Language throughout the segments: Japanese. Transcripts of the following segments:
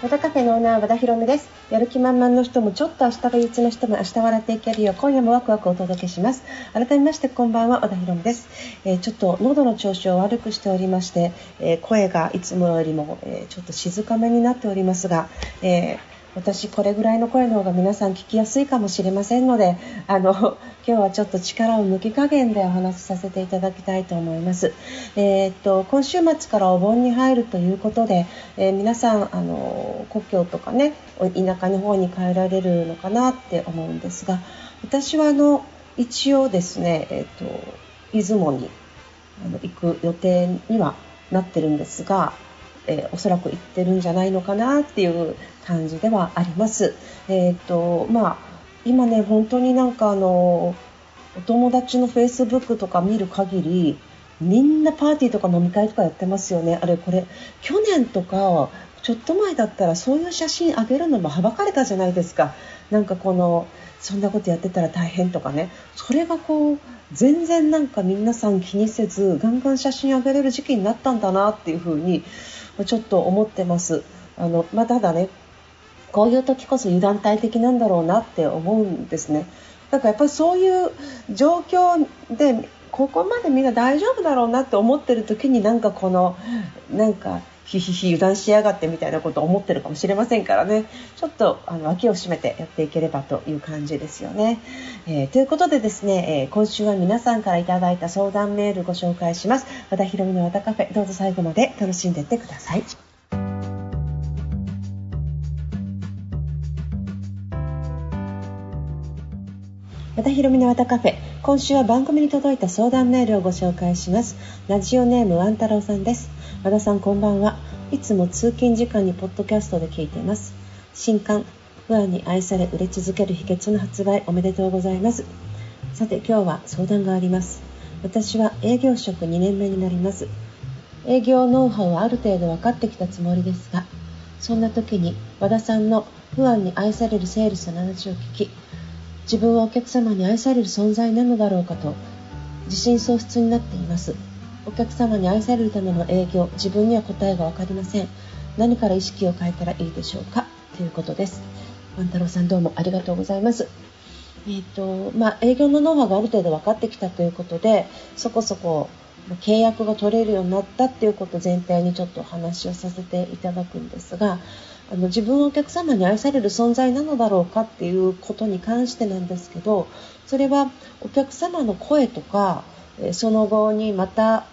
和田カフェのオーナー和田博美です。やる気満々の人もちょっと明日が憂鬱な人も明日笑っていけるよう今夜もワクワクお届けします。改めましてこんばんは和田博美です、えーちょっと喉の調子を悪くしておりまして、えー声がいつもよりも、えーちょっと静かめになっておりますが、えー私これぐらいの声の方が皆さん聞きやすいかもしれませんのであの 今日はちょっと力を抜き加減でお話しさせていただきたいと思います。えーっと今週末からお盆に入るということで、えー皆さんあの故郷とかね田舎の方に帰られるのかなって思うんですが私はあの一応ですね、えーっと出雲にあの行く予定にはなってるんですが、えーおそらく行ってるんじゃないのかなっていう感じではあります。えーっとまあ今ね本当になんかあのお友達のフェイスブックとか見る限りみんなパーティーとか飲み会とかやってますよね。あれこれ去年とかちょっと前だったらそういう写真あげるのもはばかれたじゃないですか。なんかこのそんなことやってたら大変とかね。それがこう全然なんか皆さん気にせずガンガン写真あげれる時期になったんだなっていうふうにちょっと思ってますあの、まあ、ただねこういう時こそ油断大敵なんだろうなって思うんですね。だからやっぱりそういう状況でここまでみんな大丈夫だろうなって思ってる時になんかこのなんかひひひ油断しやがってみたいなことを思ってるかもしれませんからねちょっとあの脇を締めてやっていければという感じですよね。えーということでですね、えー今週は皆さんからいただいた相談メールご紹介します。和田ひろみの和田カフェどうぞ最後まで楽しんでいってください。和田ひろみの和田カフェ。今週は番組に届いた相談メールをご紹介します。ラジオネームワン太郎さんです。和田さんこんばんは。いつも通勤時間にポッドキャストで聞いています。新刊不安に愛され売れ続ける秘訣の発売おめでとうございます。さて今日は相談があります。私は営業職2年目になります。営業ノウハウはある程度分かってきたつもりですがそんな時に和田さんの不安に愛されるセールスの話を聞き自分はお客様に愛される存在なのだろうかと自信喪失になっています。お客様に愛されるための営業自分には答えが分かりません。何から意識を変えたらいいでしょうか？ということです。万太郎さんどうもありがとうございます。えーとまあ、営業のノウハウがある程度分かってきたということでそこそこま契約が取れるようになったっていうことを前提にちょっとお話をさせていただくんですがあの自分お客様に愛される存在なのだろうかっていうことに関してなんですけどそれはお客様の声とかその後にまた、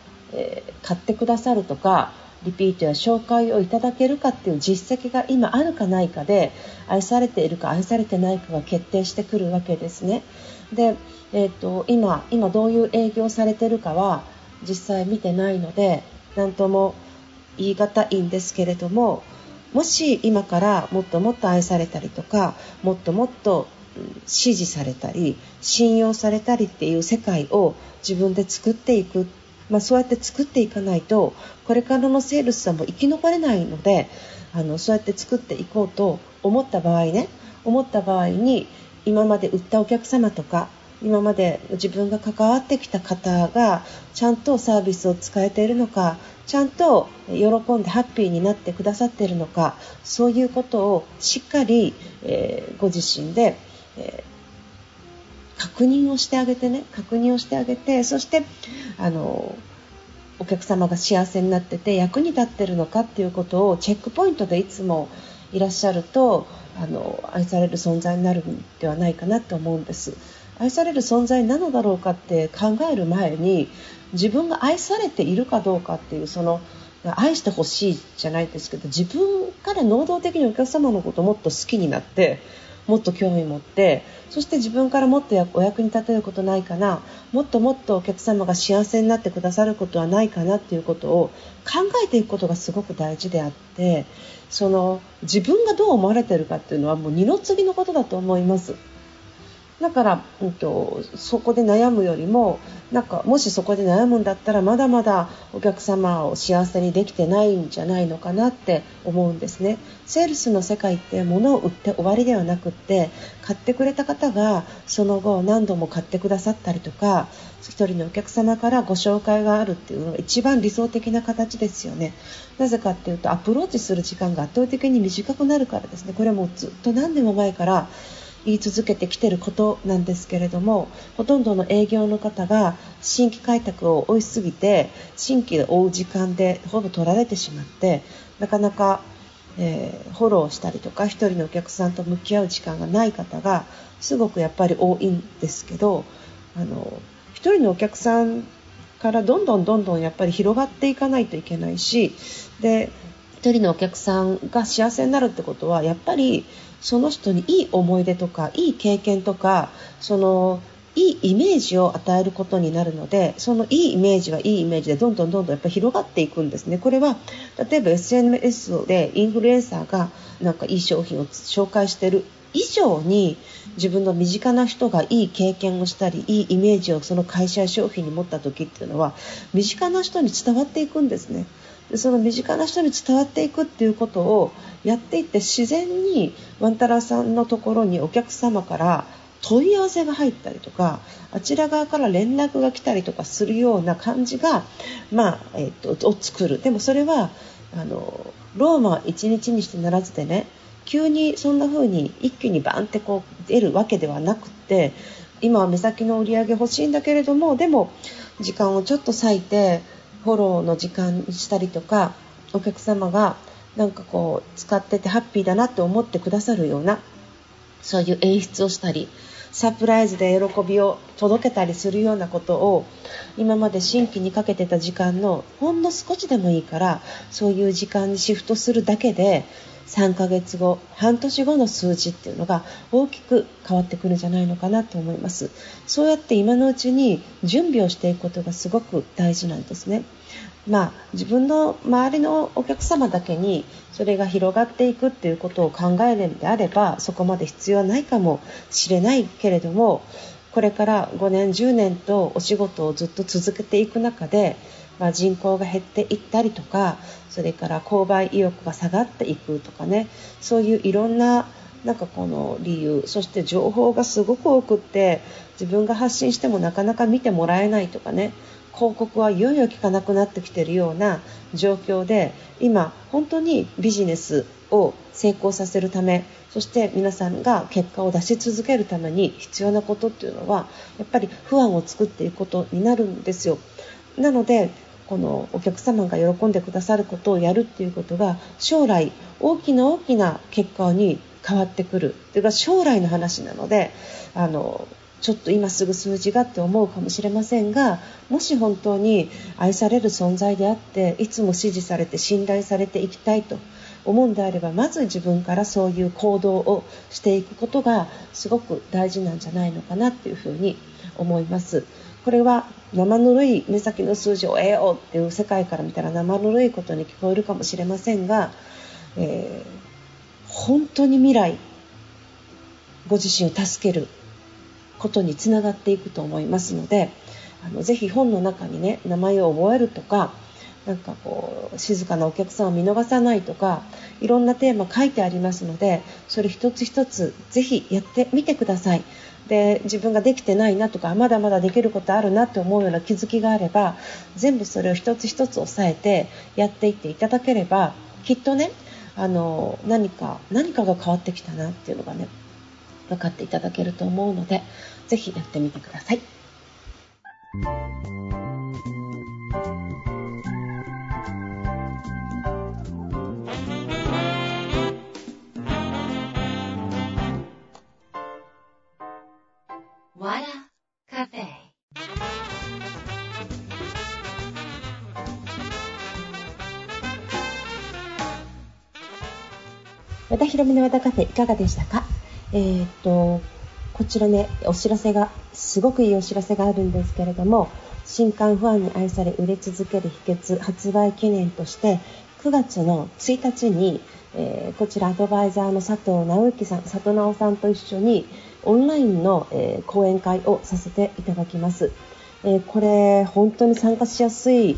買ってくださるとかリピートや紹介をいただけるかっていう実績が今あるかないかで愛されているか愛されてないかが決定してくるわけですね。で、えー、と今今どういう営業されてるかは実際見てないので何とも言い難いんですけれどももし今からもっともっと愛されたりとかもっともっと支持されたり信用されたりっていう世界を自分で作っていく、まあ、そうやって作っていかないとこれからのセールスさんも生き残れないのであのそうやって作っていこうと思った場合ね思った場合に今まで売ったお客様とか今まで自分が関わってきた方がちゃんとサービスを使えているのかちゃんと喜んでハッピーになってくださっているのかそういうことをしっかり、えーご自身で、えー確認をしてあげてね確認をしてあげてそしてあのお客様が幸せになってて役に立ってるのかっていうことをチェックポイントでいつもいらっしゃるとあの愛される存在になるんではないかなと思うんです。愛される存在なのだろうかって考える前に自分が愛されているかどうかっていうその愛してほしいじゃないですけど自分から能動的にお客様のことをもっと好きになってもっと興味持ってそして自分からもっとお役に立てることないかなもっともっとお客様が幸せになってくださることはないかなっていうことを考えていくことがすごく大事であってその自分がどう思われてるかっていうのはもう二の次のことだと思います。だから、うんと、そこで悩むよりもなんかもしそこで悩むんだったらまだまだお客様を幸せにできてないんじゃないのかなって思うんですね。セールスの世界って物を売って終わりではなくって買ってくれた方がその後何度も買ってくださったりとか1人のお客様からご紹介があるっていうのが一番理想的な形ですよね。なぜかっていうとアプローチする時間が圧倒的に短くなるからですね。これもずっと何年も前から言い続けてきてることなんですけれどもほとんどの営業の方が新規開拓を追いすぎて新規で追う時間でほぼ取られてしまってなかなか、えー、フォローしたりとか1人のお客さんと向き合う時間がない方がすごくやっぱり多いんですけどあの1人のお客さんからどんどんどんどんやっぱり広がっていかないといけないしで1人のお客さんが幸せになるってことはやっぱりその人にいい思い出とかいい経験とかそのいいイメージを与えることになるのでそのいいイメージはいいイメージでどんどんどんどんやっぱ広がっていくんですね。これは例えば SNS でインフルエンサーがなんかいい商品を紹介している以上に自分の身近な人がいい経験をしたりいいイメージをその会社や商品に持った時っていうのは身近な人に伝わっていくんですね。でその身近な人に伝わっていくっていうことをやっていって自然にワンタラさんのところにお客様から問い合わせが入ったりとかあちら側から連絡が来たりとかするような感じが、まあえー、とを作る。でもそれはあのローマ1日にしてならずでね急にそんな風に一気にバンってこう出るわけではなくって今は目先の売り上げ欲しいんだけれどもでも時間をちょっと割いてフォローの時間にしたりとかお客様がなんかこう使っててハッピーだなって思ってくださるようなそういう演出をしたりサプライズで喜びを届けたりするようなことを今まで新規にかけてた時間のほんの少しでもいいからそういう時間にシフトするだけで3ヶ月後半年後の数字っていうのが大きく変わってくるんじゃないのかなと思います。そうやって今のうちに準備をしていくことがすごく大事なんですね。まあ、自分の周りのお客様だけにそれが広がっていくっていうことを考えるのであればそこまで必要はないかもしれないけれどもこれから5年10年とお仕事をずっと続けていく中でまあ、人口が減っていったりとかそれから購買意欲が下がっていくとかねそういういろんななんかこの理由そして情報がすごく多くって自分が発信してもなかなか見てもらえないとかね広告はいよいよ効かなくなってきているような状況で今、本当にビジネスを成功させるためそして皆さんが結果を出し続けるために必要なことっていうのはやっぱり不安を作っていくことになるんですよ。なのでこのお客様が喜んでくださることをやるっていうことが将来大きな大きな結果に変わってくるというか将来の話なのであのちょっと今すぐ数字がって思うかもしれませんがもし本当に愛される存在であっていつも支持されて信頼されていきたいと思うんであればまず自分からそういう行動をしていくことがすごく大事なんじゃないのかなっていうふうに思います。これは生ぬるい目先の数字を得ようっていう世界から見たら生ぬるいことに聞こえるかもしれませんが、えー、本当に未来ご自身を助けることにつながっていくと思いますのであのぜひ本の中にね名前を覚えるとかなんかこう静かなお客さんを見逃さないとかいろんなテーマ書いてありますのでそれ一つ一つぜひやってみてください。で自分ができてないなとかまだまだできることあるなって思うような気づきがあれば全部それを一つ一つ押さえてやっていっていただければきっとねあの何か何かが変わってきたなっていうのがね分かっていただけると思うので是非やってみてください。和田ひろみの和田カフェいかがでしたか？えー、っとこちらねお知らせがすごくいいお知らせがあるんですけれども新刊ファンに愛され売れ続ける秘訣発売記念として9月の1日に、えー、こちらアドバイザーの佐藤直之さん佐藤直さんと一緒にオンラインの、えー、講演会をさせていただきます。えー、これ本当に参加しやすい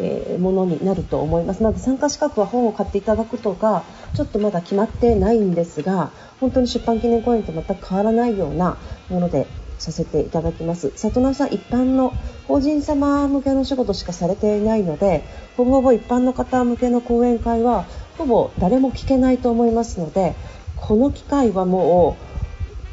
えものになると思います。まだ参加資格は本を買っていただくとか、ちょっとまだ決まってないんですが、本当に出版記念講演と全く変わらないようなものでさせていただきます。里直さん、一般の法人様向けの仕事しかされていないので、ほぼほぼ一般の方向けの講演会は、ほぼ誰も聞けないと思いますので、この機会はもう、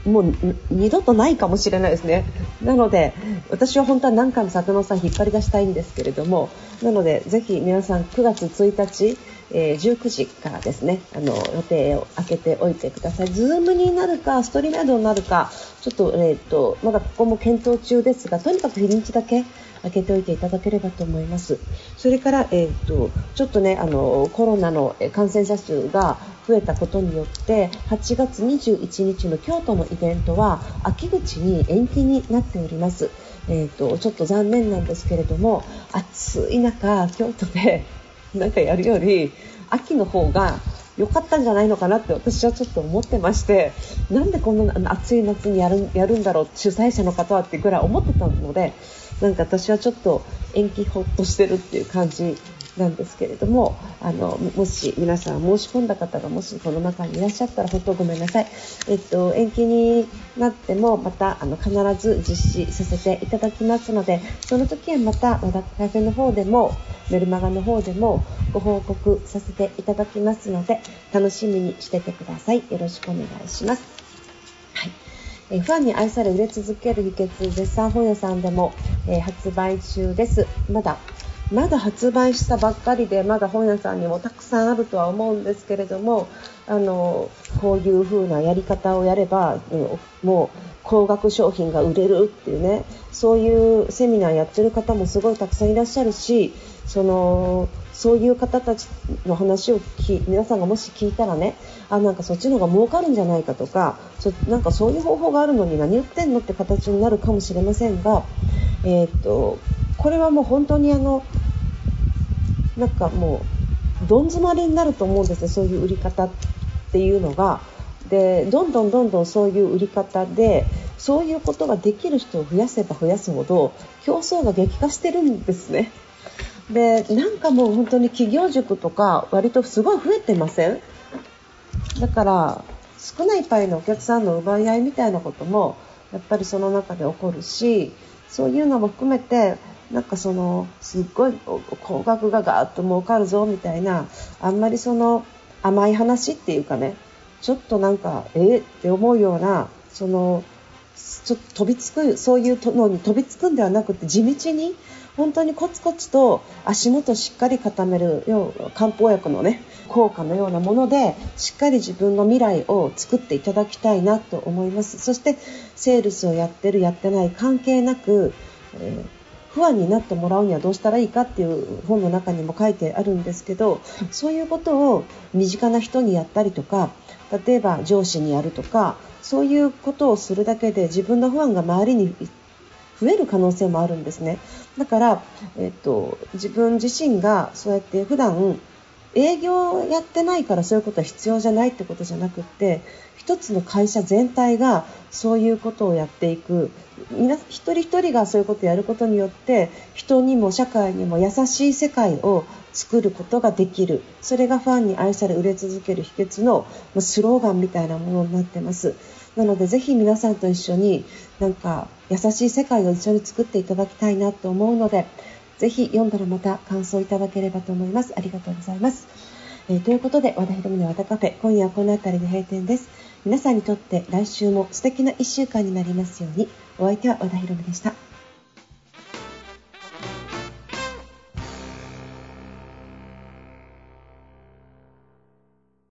もう二度とないかもしれないですね。なので、私は本当は何回も里野さん引っ張り出したいんですけれども、なので、ぜひ皆さん9月1日、えー、19時からですね、あの、予定を開けておいてください。ズームになるか、ストリームドになるか、ちょっと、えっ、ー、と、まだここも検討中ですが、とにかく日にちだけ開けておいていただければと思います。それから、えっ、ー、と、ちょっとね、あの、コロナの感染者数が増えたことによって、8月21日の京都のイベントは、秋口に延期になっております。えーと、ちょっと残念なんですけれども暑い中京都で なんかやるより秋の方が良かったんじゃないのかなって私はちょっと思ってましてなんでこんな暑い夏にやるやるんだろう主催者の方はってぐらい思ってたのでなんか私はちょっと延期ほっとしてるっていう感じなんですけれどもあのもし皆さん申し込んだ方がもしこの中にいらっしゃったら本当ごめんなさい、えっと、延期になってもまたあの必ず実施させていただきますのでその時はまた和田カフェの方でもメルマガの方でもご報告させていただきますので楽しみにしててください。よろしくお願いします。はい。えファンに愛され売れ続ける秘訣絶賛本屋さんでも、え、発売中です。まだまだ発売したばっかりでまだ本屋さんにもたくさんあるとは思うんですけれどもあのこういう風なやり方をやればもう高額商品が売れるっていうねそういうセミナーやってる方もすごいたくさんいらっしゃるしそのそういう方たちの話をき皆さんがもし聞いたらねあなんかそっちの方が儲かるんじゃないかとかそなんかそういう方法があるのに何言ってんのって形になるかもしれませんが、えー、っとこれはもう本当にあのなんかもうどん詰まりになると思うんですよそういう売り方っていうのが。でどんどんどんどんそういう売り方でそういうことができる人を増やせば増やすほど競争が激化してるんですね。でなんかもう本当に企業塾とか割とすごい増えてません？だから少ないパイのお客さんの奪い合いみたいなこともやっぱりその中で起こるしそういうのも含めてなんかそのすっごい高額がガーッと儲かるぞみたいなあんまりその甘い話っていうかねちょっとなんかえー、って思うようなそのちょっと飛びつくそういうのに飛びつくんではなくて地道に本当にコツコツと足元しっかり固めるよう漢方薬のね効果のようなものでしっかり自分の未来を作っていただきたいなと思います。そしてセールスをやってるやってない関係なく、え不安になってもらうにはどうしたらいいかっていう本の中にも書いてあるんですけどそういうことを身近な人にやったりとか例えば上司にやるとかそういうことをするだけで自分の不安が周りに増える可能性もあるんですね。だから、えっと、自分自身がそうやって普段営業やってないからそういうことは必要じゃないってことじゃなくって一つの会社全体がそういうことをやっていく。皆一人一人がそういうことをやることによって人にも社会にも優しい世界を作ることができる。それがファンに愛され売れ続ける秘訣のスローガンみたいなものになってます。なのでぜひ皆さんと一緒になんか優しい世界を一緒に作っていただきたいなと思うのでぜひ読んだらまた感想いただければと思います。ありがとうございます。えー、ということで、和田ひろみの和田カフェ、今夜はこの辺りで閉店です。皆さんにとって来週も素敵な1週間になりますように、お相手は和田ひろみでした。